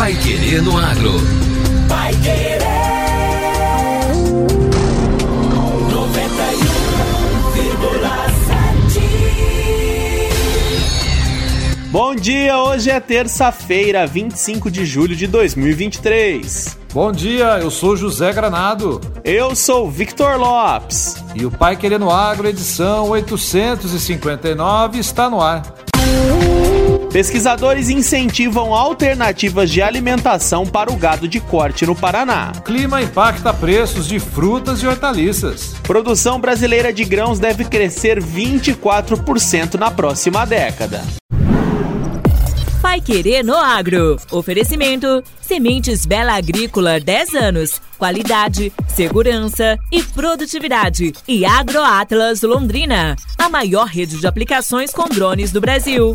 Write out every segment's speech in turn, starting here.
Pai Querer no Agro. Pai Querer. 91,7. Bom dia, hoje é terça-feira, 25 de julho de 2023. Bom dia, eu sou José Granado. Eu sou Victor Lopes. E o Pai Querendo Agro, edição 859, está no ar. Pesquisadores incentivam alternativas de alimentação para o gado de corte no Paraná. Clima impacta preços de frutas e hortaliças. Produção brasileira de grãos deve crescer 24% na próxima década. Pai Querer no Agro. Oferecimento: Sementes Bela Agrícola 10 anos. Qualidade, segurança e produtividade. E AgroAtlas Londrina, a maior rede de aplicações com drones do Brasil.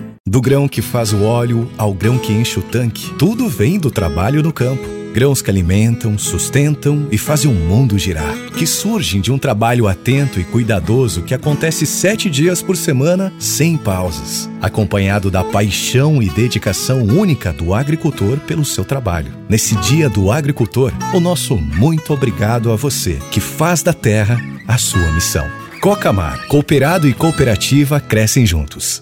Do grão que faz o óleo ao grão que enche o tanque, tudo vem do trabalho no campo. Grãos que alimentam, sustentam e fazem o mundo girar. Que surgem de um trabalho atento e cuidadoso que acontece sete dias por semana, sem pausas. Acompanhado da paixão e dedicação única do agricultor pelo seu trabalho. Nesse Dia do Agricultor, o nosso muito obrigado a você, que faz da terra a sua missão. Cocamar, cooperado e cooperativa crescem juntos.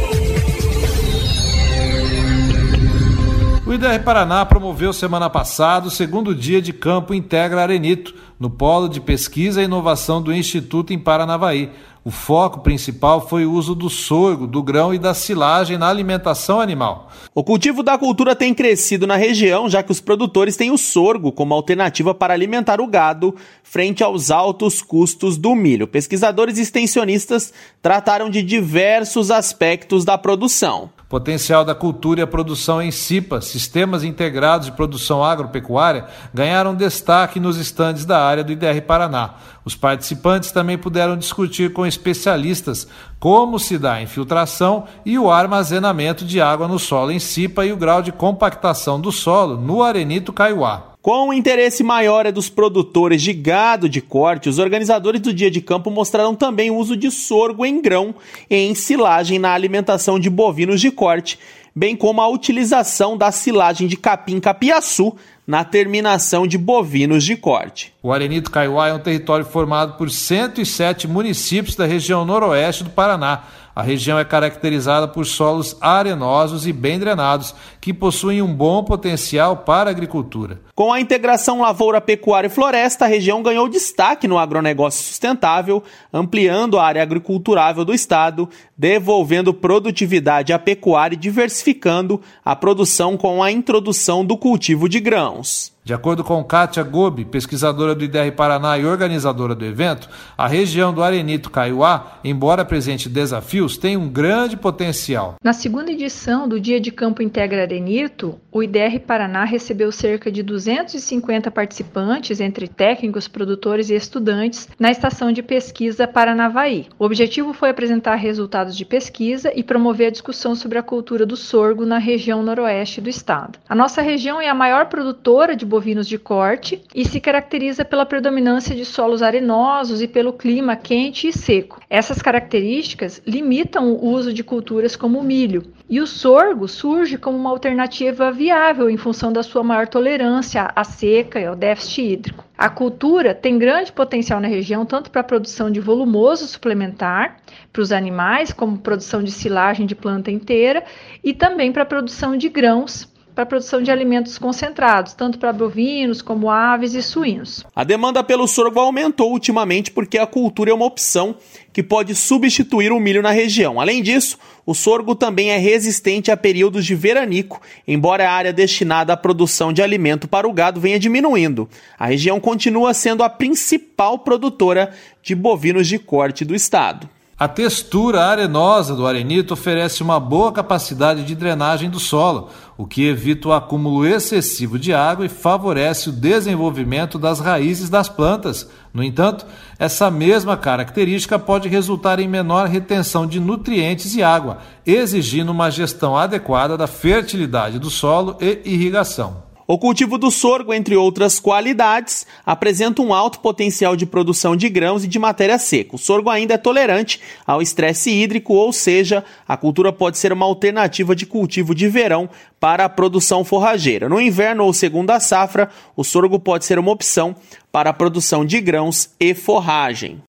O IDR Paraná promoveu semana passada o segundo dia de campo Integra Arenito, no Polo de Pesquisa e Inovação do Instituto em Paranavaí. O foco principal foi o uso do sorgo, do grão e da silagem na alimentação animal. O cultivo da cultura tem crescido na região, já que os produtores têm o sorgo como alternativa para alimentar o gado frente aos altos custos do milho. Pesquisadores e extensionistas trataram de diversos aspectos da produção. Potencial da cultura e a produção em CIPA, Sistemas Integrados de Produção Agropecuária, ganharam destaque nos estandes da área do IDR Paraná. Os participantes também puderam discutir com especialistas como se dá a infiltração e o armazenamento de água no solo em CIPA e o grau de compactação do solo no Arenito Caiuá. Com o interesse maior é dos produtores de gado de corte, os organizadores do dia de campo mostraram também o uso de sorgo em grão e em silagem na alimentação de bovinos de corte, bem como a utilização da silagem de capim-capiaçu na terminação de bovinos de corte. O Arenito Caiuá é um território formado por 107 municípios da região noroeste do Paraná. A região é caracterizada por solos arenosos e bem drenados, que possuem um bom potencial para a agricultura. Com a integração lavoura, pecuária e floresta, a região ganhou destaque no agronegócio sustentável, ampliando a área agriculturável do estado, devolvendo produtividade à pecuária e diversificando a produção com a introdução do cultivo de grãos. De acordo com Kátia Gobi, pesquisadora do IDR Paraná e organizadora do evento, a região do Arenito Caiuá, embora apresente desafios, tem um grande potencial. Na segunda edição do Dia de Campo Integra Arenito, o IDR Paraná recebeu cerca de 250 participantes, entre técnicos, produtores e estudantes, na estação de pesquisa Paranavaí. O objetivo foi apresentar resultados de pesquisa e promover a discussão sobre a cultura do sorgo na região noroeste do estado. A nossa região é a maior produtora de bovinos de corte e se caracteriza pela predominância de solos arenosos e pelo clima quente e seco. Essas características limitam o uso de culturas como o milho, e o sorgo surge como uma alternativa viável em função da sua maior tolerância à seca e ao déficit hídrico. A cultura tem grande potencial na região, tanto para a produção de volumoso suplementar para os animais, como produção de silagem de planta inteira, e também para a produção de grãos para a produção de alimentos concentrados, tanto para bovinos como aves e suínos. A demanda pelo sorgo aumentou ultimamente porque a cultura é uma opção que pode substituir o milho na região. Além disso, o sorgo também é resistente a períodos de veranico, embora a área destinada à produção de alimento para o gado venha diminuindo. A região continua sendo a principal produtora de bovinos de corte do estado. A textura arenosa do arenito oferece uma boa capacidade de drenagem do solo, o que evita o acúmulo excessivo de água e favorece o desenvolvimento das raízes das plantas. No entanto, essa mesma característica pode resultar em menor retenção de nutrientes e água, exigindo uma gestão adequada da fertilidade do solo e irrigação. O cultivo do sorgo, entre outras qualidades, apresenta um alto potencial de produção de grãos e de matéria seca. O sorgo ainda é tolerante ao estresse hídrico, ou seja, a cultura pode ser uma alternativa de cultivo de verão para a produção forrageira. No inverno ou segunda safra, o sorgo pode ser uma opção para a produção de grãos e forragem.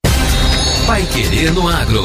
Vai querer no agro.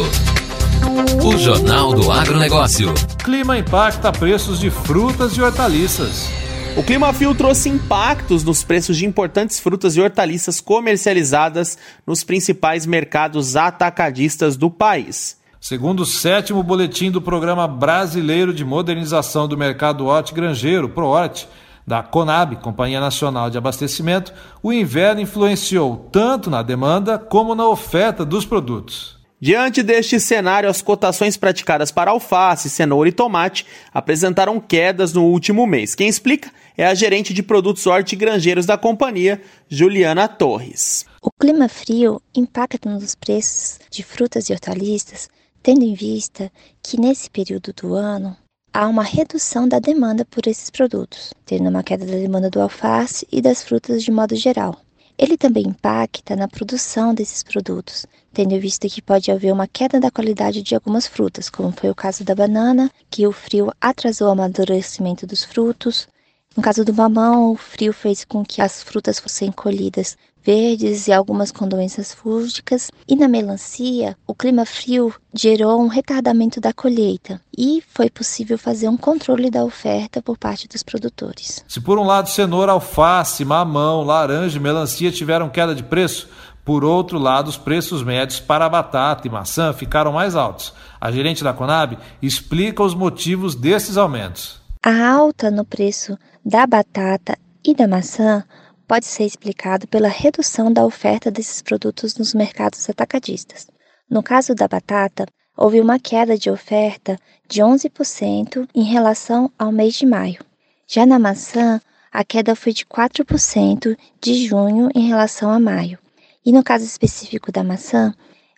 O Jornal do Agronegócio. Clima impacta preços de frutas e hortaliças. O Clima Fio trouxe impactos nos preços de importantes frutas e hortaliças comercializadas nos principais mercados atacadistas do país. Segundo o sétimo boletim do Programa Brasileiro de Modernização do Mercado Hortigranjeiro, ProHort, da Conab, Companhia Nacional de Abastecimento, o inverno influenciou tanto na demanda como na oferta dos produtos. Diante deste cenário, as cotações praticadas para alface, cenoura e tomate apresentaram quedas no último mês. Quem explica é a gerente de produtos hortigranjeiros da companhia, Juliana Torres. O clima frio impacta nos preços de frutas e hortaliças, tendo em vista que nesse período do ano há uma redução da demanda por esses produtos, tendo uma queda da demanda do alface e das frutas de modo geral. Ele também impacta na produção desses produtos, tendo visto que pode haver uma queda da qualidade de algumas frutas, como foi o caso da banana, que o frio atrasou o amadurecimento dos frutos. No caso do mamão, o frio fez com que as frutas fossem colhidas verdes e algumas com doenças fúngicas. E na melancia, o clima frio gerou um retardamento da colheita e foi possível fazer um controle da oferta por parte dos produtores. Se por um lado cenoura, alface, mamão, laranja e melancia tiveram queda de preço, por outro lado, os preços médios para batata e maçã ficaram mais altos. A gerente da Conab explica os motivos desses aumentos. A alta no preço da batata e da maçã pode ser explicado pela redução da oferta desses produtos nos mercados atacadistas. No caso da batata, houve uma queda de oferta de 11% em relação ao mês de maio. Já na maçã, a queda foi de 4% de junho em relação a maio. E no caso específico da maçã,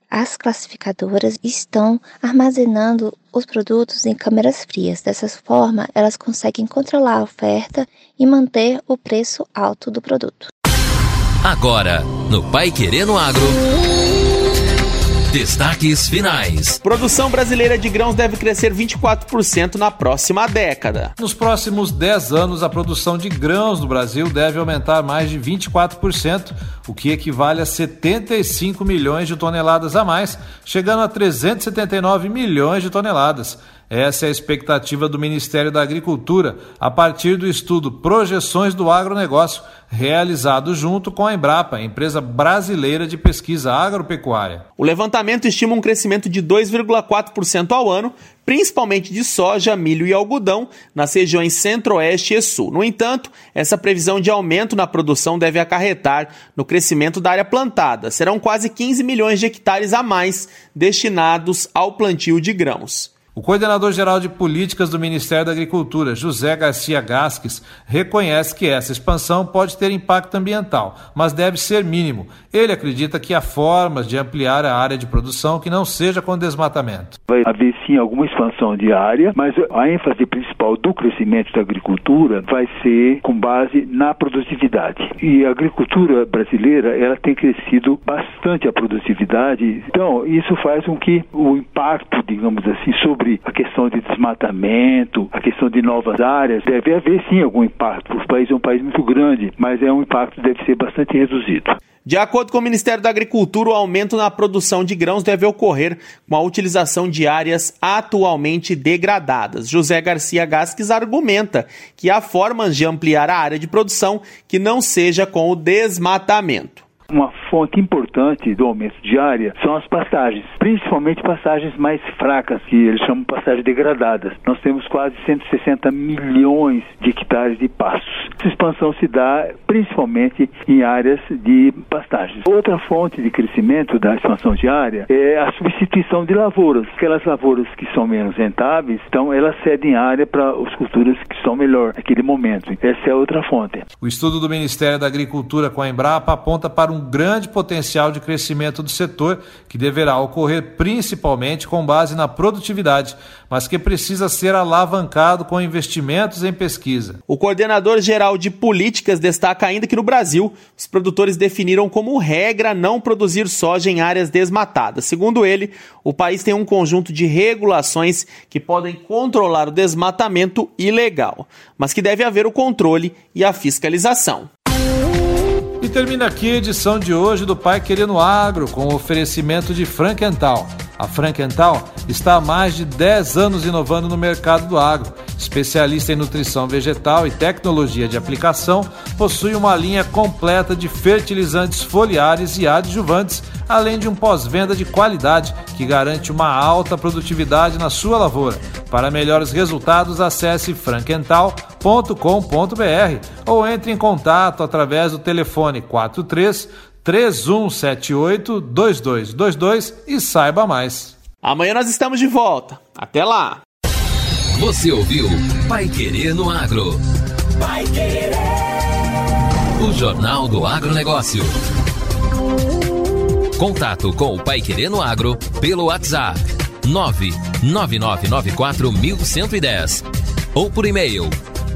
as classificadoras estão armazenando os produtos em câmeras frias. Dessa forma, elas conseguem controlar a oferta e manter o preço alto do produto. Agora, no Pai Querendo Agro. Destaques finais. Produção brasileira de grãos deve crescer 24% na próxima década. Nos próximos 10 anos, a produção de grãos no Brasil deve aumentar mais de 24%, o que equivale a 75 milhões de toneladas a mais, chegando a 379 milhões de toneladas. Essa é a expectativa do Ministério da Agricultura a partir do estudo Projeções do Agronegócio, realizado junto com a Embrapa, empresa brasileira de pesquisa agropecuária. O levantamento estima um crescimento de 2,4% ao ano, principalmente de soja, milho e algodão, nas regiões Centro-Oeste e Sul. No entanto, essa previsão de aumento na produção deve acarretar no crescimento da área plantada. Serão quase 15 milhões de hectares a mais destinados ao plantio de grãos. O coordenador-geral de políticas do Ministério da Agricultura, José Garcia Gasques, reconhece que essa expansão pode ter impacto ambiental, mas deve ser mínimo. Ele acredita que há formas de ampliar a área de produção que não seja com desmatamento. Vai haver sim alguma expansão de área, mas a ênfase principal do crescimento da agricultura vai ser com base na produtividade. E a agricultura brasileira, ela tem crescido bastante a produtividade. Então, isso faz com que o impacto, digamos assim, sobre a questão de desmatamento, a questão de novas áreas, deve haver sim algum impacto. O país é um país muito grande, mas é um impacto que deve ser bastante reduzido. De acordo com o Ministério da Agricultura, o aumento na produção de grãos deve ocorrer com a utilização de áreas atualmente degradadas. José Garcia Gasques argumenta que há formas de ampliar a área de produção que não seja com o desmatamento. Uma fonte importante do aumento de área são as passagens, principalmente passagens mais fracas, que eles chamam de passagens degradadas. Nós temos quase 160 milhões de hectares de pastos. Essa expansão se dá principalmente em áreas de pastagens. Outra fonte de crescimento da expansão de área é a substituição de lavouras. Aquelas lavouras que são menos rentáveis, então elas cedem área para as culturas que são melhor naquele momento. Essa é outra fonte. O estudo do Ministério da Agricultura com a Embrapa aponta para um um grande potencial de crescimento do setor, que deverá ocorrer principalmente com base na produtividade, mas que precisa ser alavancado com investimentos em pesquisa. O coordenador geral de políticas destaca ainda que no Brasil, os produtores definiram como regra não produzir soja em áreas desmatadas. Segundo ele, o país tem um conjunto de regulações que podem controlar o desmatamento ilegal, mas que deve haver o controle e a fiscalização. E termina aqui a edição de hoje do Pai Querendo Agro com o oferecimento de Frankenthal. A Frankenthal está há mais de 10 anos inovando no mercado do agro. Especialista em nutrição vegetal e tecnologia de aplicação, possui uma linha completa de fertilizantes foliares e adjuvantes, além de um pós-venda de qualidade que garante uma alta produtividade na sua lavoura. Para melhores resultados, acesse frankenthal.com.br ou entre em contato através do telefone 43 3178 2222 e saiba mais. Amanhã nós estamos de volta. Até lá. Você ouviu Pai Querer no Agro. Pai Querer. O Jornal do Agronegócio. Contato com o Pai Querer no Agro pelo WhatsApp 999941110 ou por e-mail